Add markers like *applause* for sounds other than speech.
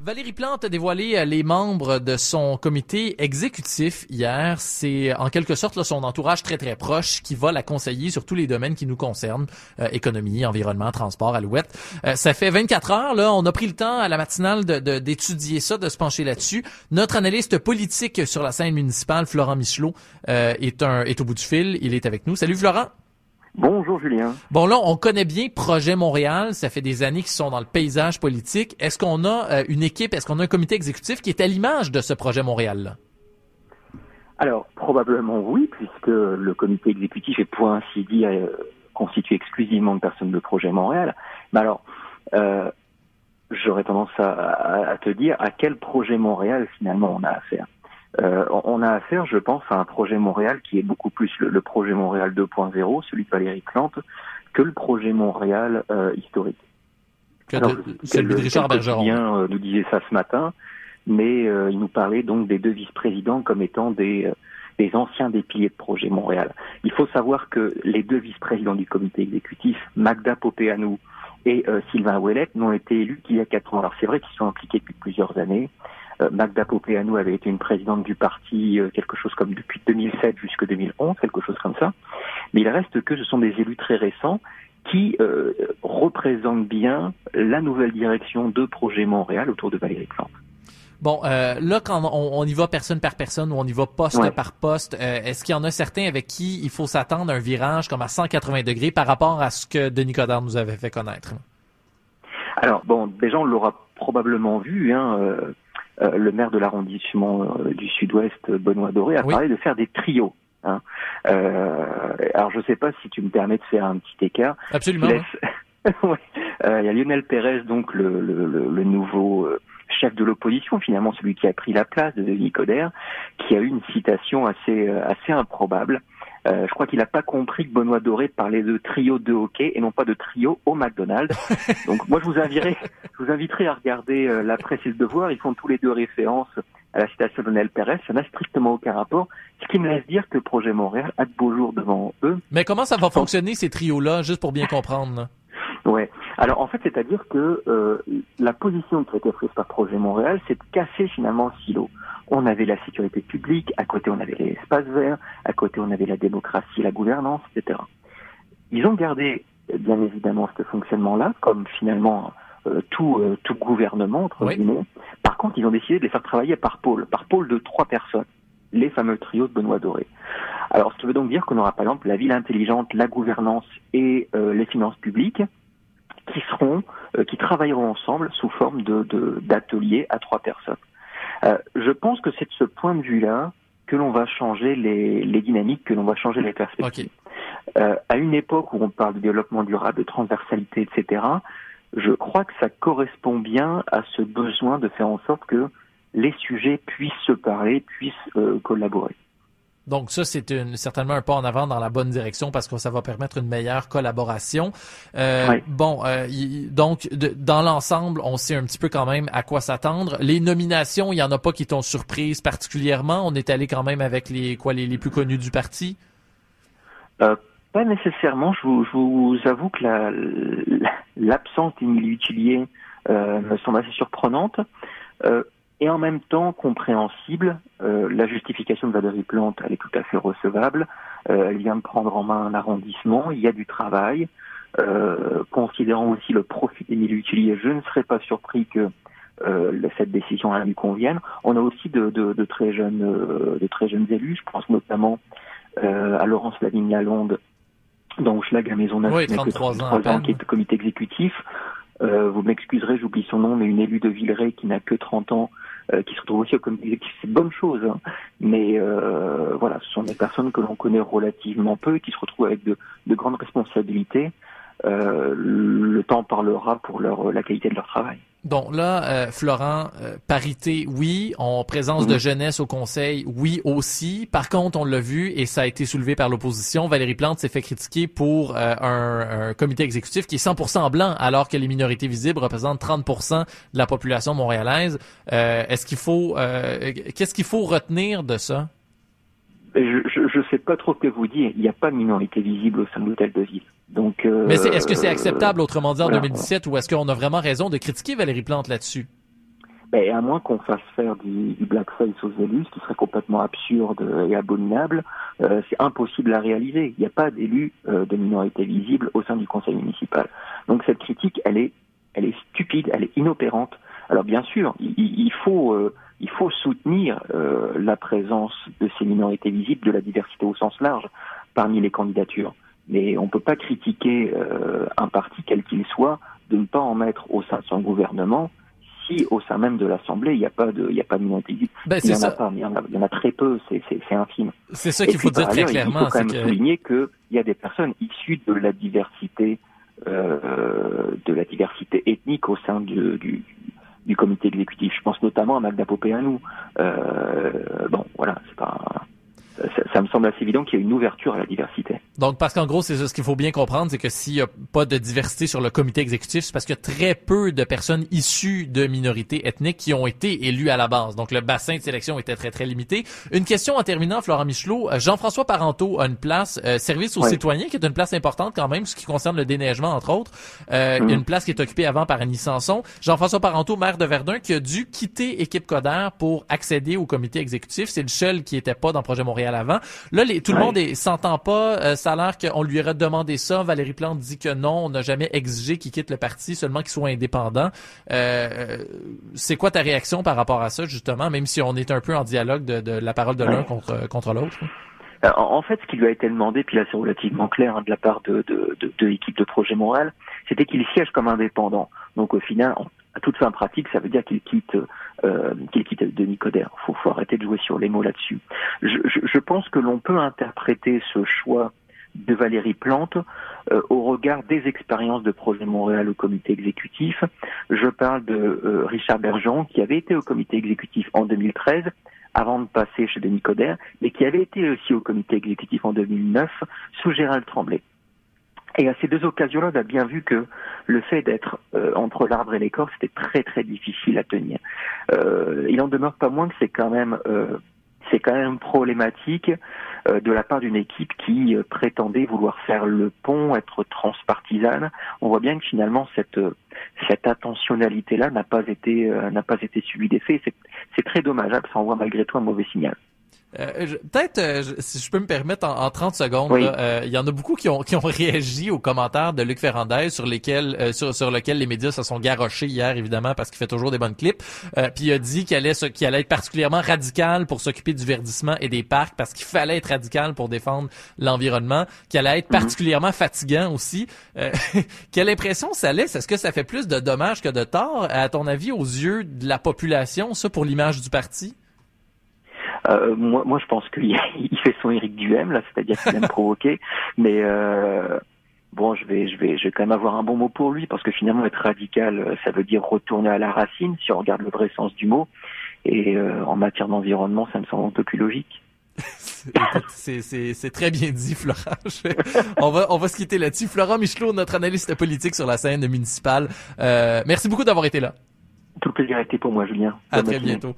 Valérie Plante a dévoilé euh, les membres de son comité exécutif hier. C'est en quelque sorte là, son entourage très très proche qui va la conseiller sur tous les domaines qui nous concernent, euh, économie, environnement, transport, alouette. Euh, ça fait 24 heures, là, on a pris le temps à la matinale d'étudier de, ça, de se pencher là-dessus. Notre analyste politique sur la scène municipale, Florent Michelot, est, un, est au bout du fil. Il est avec nous. Salut Florent. Bonjour Julien. Bon là, on connaît bien Projet Montréal, ça fait des années qu'ils sont dans le paysage politique. Est-ce qu'on a euh, une équipe, est-ce qu'on a un comité exécutif qui est à l'image de ce projet Montréal-là? Alors, probablement oui, puisque le comité exécutif est pour ainsi dire euh, constitué exclusivement de personnes de Projet Montréal. Mais alors, euh, j'aurais tendance à, te dire à quel projet Montréal finalement on a affaire. Euh, on a affaire, je pense, à un projet Montréal qui est beaucoup plus le, projet Montréal 2.0, celui de Valérie Plante, que le projet Montréal euh, historique. Que celui de Richard Bergeron. Euh, nous disait ça ce matin, mais il nous parlait donc des deux vice-présidents comme étant des, des anciens des piliers de projet Montréal. Il faut savoir que les deux vice-présidents du comité exécutif, Magda Popeanou et Sylvain Ouellet, n'ont été élus qu'il y a quatre ans. Alors c'est vrai qu'ils sont impliqués depuis plusieurs années. Euh, Magda Popeanou avait été une présidente du parti euh, quelque chose comme depuis 2007 jusqu'à 2011, quelque chose comme ça. Mais il reste que ce sont des élus très récents qui euh, représentent bien la nouvelle direction de Projet Montréal autour de Valérie Plante. Bon, là, quand on, y va personne par personne ou on y va poste par poste, est-ce qu'il y en a certains avec qui il faut s'attendre à un virage comme à 180 degrés par rapport à ce que Denis Coderre nous avait fait connaître? Alors, bon, déjà, on l'aura probablement vu, hein, euh, le maire de l'arrondissement euh, du Sud-Ouest, Benoît Doré, a parlé de faire des trios. Hein. Euh, alors je ne sais pas si tu me permets de faire un petit écart. Absolument. *laughs* Il y a Lionel Pérez, donc le, le, le nouveau chef de l'opposition, finalement celui qui a pris la place de Denis Coderre, qui a eu une citation assez assez improbable euh, je crois qu'il n'a pas compris que Benoît Doré parlait de trio de hockey et non pas de trio au McDonald's. *laughs* Donc moi je vous inviterai, je vous inviterai à regarder euh, la presse et le devoir. Ils font tous les deux référence à la citation de Nel Pérez. Ça n'a strictement aucun rapport. Ce qui me laisse dire que le projet Montréal a de beaux jours devant eux. Mais comment ça va fonctionner ces trios-là, juste pour bien comprendre? Ouais. Alors en fait, c'est-à-dire que euh, la position qui a été prise par Projet Montréal, c'est de casser finalement le silo. On avait la sécurité publique, à côté on avait l'espace vert, à côté on avait la démocratie, la gouvernance, etc. Ils ont gardé bien évidemment ce fonctionnement-là, comme finalement euh, tout, euh, tout gouvernement, entre guillemets. Par contre, ils ont décidé de les faire travailler par pôle, par pôle de trois personnes, les fameux trios de Benoît Doré. Alors, ce qui veut donc dire qu'on aura par exemple la ville intelligente, la gouvernance et euh, les finances publiques qui seront, qui travailleront ensemble sous forme de d'ateliers à trois personnes. Euh, je pense que c'est de ce point de vue-là que l'on va changer les, les, dynamiques, que l'on va changer les perspectives. Euh, à une époque où on parle de développement durable, de transversalité, etc., je crois que ça correspond bien à ce besoin de faire en sorte que les sujets puissent se parler, puissent euh, collaborer. Donc ça, c'est certainement un pas en avant dans la bonne direction parce que ça va permettre une meilleure collaboration. Euh, Bon, euh, donc dans l'ensemble, on sait un petit peu quand même à quoi s'attendre. Les nominations, il y en a pas qui t'ont surprise particulièrement. On est allé quand même avec les quoi les, les plus connus du parti? Euh, pas nécessairement. Je vous, je vous avoue que l'absence d'Émilie Utilier euh, me semble assez surprenante. Et en même temps compréhensible. Euh, la justification de Valérie Plante, elle est tout à fait recevable. Euh, elle vient de prendre en main un arrondissement, il y a du travail. Euh, considérant aussi le profit des milieux utilisés, je ne serais pas surpris que cette décision lui convienne. On a aussi de, de, de très jeunes, de très jeunes élus. Je pense notamment à Laurence Lavigne-Lalonde, dont Schlag à Maisonneuve, oui, 33 ans, qui est comité exécutif. vous m'excuserez, j'oublie son nom, mais une élue de Villeray qui n'a que 30 ans, euh, qui se retrouvent aussi au comité c'est bonne chose. Hein. Mais euh, voilà, ce sont des personnes que l'on connaît relativement peu et qui se retrouvent avec de, de grandes responsabilités. Euh, le temps parlera pour leur, la qualité de leur travail. Donc là, euh, Florent, euh, parité, oui. En présence de mhm. jeunesse au Conseil, oui aussi. Par contre, on l'a vu et ça a été soulevé par l'opposition. Valérie Plante s'est fait critiquer pour euh, un, un, comité exécutif qui est 100% blanc, alors que les minorités visibles représentent 30% de la population montréalaise. Est-ce qu'il faut, qu'est-ce qu'il faut retenir de ça? Je ne sais pas trop ce que vous dites. Il n'y a pas de minorité visible au sein de l'hôtel de ville. Donc, euh, Mais est-ce que c'est acceptable, autrement dit, en 2017, ou est-ce qu'on a vraiment raison de critiquer Valérie Plante là-dessus? ben, à moins qu'on fasse faire du, du blackface aux élus, ce qui serait complètement absurde et abominable, euh, c'est impossible à réaliser. Il n'y a pas d'élus euh, de minorité visible au sein du conseil municipal. Donc cette critique, elle est, elle est stupide, elle est inopérante. Alors bien sûr, il, il faut, euh, il faut soutenir euh, la présence de ces minorités visibles, de la diversité au sens large, parmi les candidatures. Mais on ne peut pas critiquer euh, un parti quel qu'il soit de ne pas en mettre au sein de son gouvernement si au sein même de l'Assemblée, il n'y a pas de, il y a pas de minorité ben, il y en ça. a pas, il y en a, il y en a très peu, c'est, infime. C'est ça qu'il faut dire très ailleurs, clairement. Il faut quand même que... souligner qu'il y a des personnes issues de la diversité, euh, de la diversité ethnique au sein du, du, du comité exécutif. Je pense notamment à Magda Popeanu. Euh, bon, voilà, c'est pas. Ça, ça, me semble assez évident qu'il y a une ouverture à la diversité. Donc, parce qu'en gros, c'est ce qu'il faut bien comprendre, c'est que s'il n'y a pas de diversité sur le comité exécutif, c'est parce qu'il y a très peu de personnes issues de minorités ethniques qui ont été élues à la base. Donc, le bassin de sélection était très, très limité. Une question en terminant, Florent Michelot. Jean-François Parenteau a une place, euh, service aux citoyens, qui est une place importante quand même, ce qui concerne le déneigement, entre autres. Euh, a une place qui est occupée avant par Annie Sanson. Jean-François Parenteau, maire de Verdun, qui a dû quitter Équipe Coder pour accéder au comité exécutif. C'est le seul qui était pas dans Projet Montréal avant. Là, les, tout le monde s'entend pas. Euh, ça a l'air qu'on lui aurait demandé ça. Valérie Plante dit que non, on n'a jamais exigé qu'il quitte le parti, seulement qu'il soit indépendant. Euh, c'est quoi ta réaction par rapport à ça, justement, même si on est un peu en dialogue de, de la parole de l'un contre, contre l'autre? Euh, En fait, ce qui lui a été demandé, puis là c'est relativement clair hein, de la part de, de, de, de l'équipe de Projet Montréal, c'était qu'il siège comme indépendant. Donc au final, à toute fin pratique, ça veut dire qu'il quitte, euh, qu'il quitte Denis Coderre. Faut, faut arrêter de jouer sur les mots là-dessus. Je, je, je pense que l'on peut interpréter ce choix de Valérie Plante euh, au regard des expériences de Projet Montréal au comité exécutif. Je parle de euh, Richard Bergeon, qui avait été au comité exécutif en 2013 avant de passer chez Denis Coderre, mais qui avait été aussi au comité exécutif en 2009 sous Gérald Tremblay. Et à ces deux occasions-là, on a bien vu que le fait d'être euh, entre l'arbre et l'écorce, c'était très très difficile à tenir. Il en demeure pas moins que c'est quand même c'est quand même problématique euh, de la part d'une équipe qui euh, prétendait vouloir faire le pont, être transpartisane. On voit bien que finalement cette euh, cette attentionnalité-là n'a pas été n'a pas été suivie des faits. C'est c'est très dommageable, ça envoie malgré tout un mauvais signal. Euh, Peut-être, euh, si je peux me permettre, en, en 30 secondes, Oui. euh, il y en a beaucoup qui ont, qui ont *laughs* réagi aux commentaires de Luc Ferrandez sur lesquels, euh, sur, sur lequel les médias se sont garochés hier, évidemment, parce qu'il fait toujours des bonnes clips. Euh, puis il a dit qu'il allait, qu'il allait être particulièrement radical pour s'occuper du verdissement et des parcs, parce qu'il fallait être radical pour défendre l'environnement, qu'il allait être Mhm. particulièrement fatigant aussi. Euh, *laughs* quelle impression ça laisse? Est-ce que ça fait plus de dommages que de tort, à ton avis, aux yeux de la population, ça, pour l'image du parti? Euh, moi, moi, je pense qu'il *laughs* il fait son Éric Duhem, là, c'est-à-dire qu'il aime *laughs* provoquer. Mais euh, bon, je vais, je vais, je vais quand même avoir un bon mot pour lui parce que finalement, être radical, euh, ça veut dire retourner à la racine, si on regarde le vrai sens du mot. Et euh, en matière d'environnement, ça me semble un peu plus logique. *laughs* C'est très bien dit, Florent. On, va, on va se quitter là-dessus. Florent Michelot, notre analyste politique sur la scène municipale. Euh, merci beaucoup d'avoir été là. Tout le plaisir a été pour moi, Julien. À Bonne très matinée. bientôt.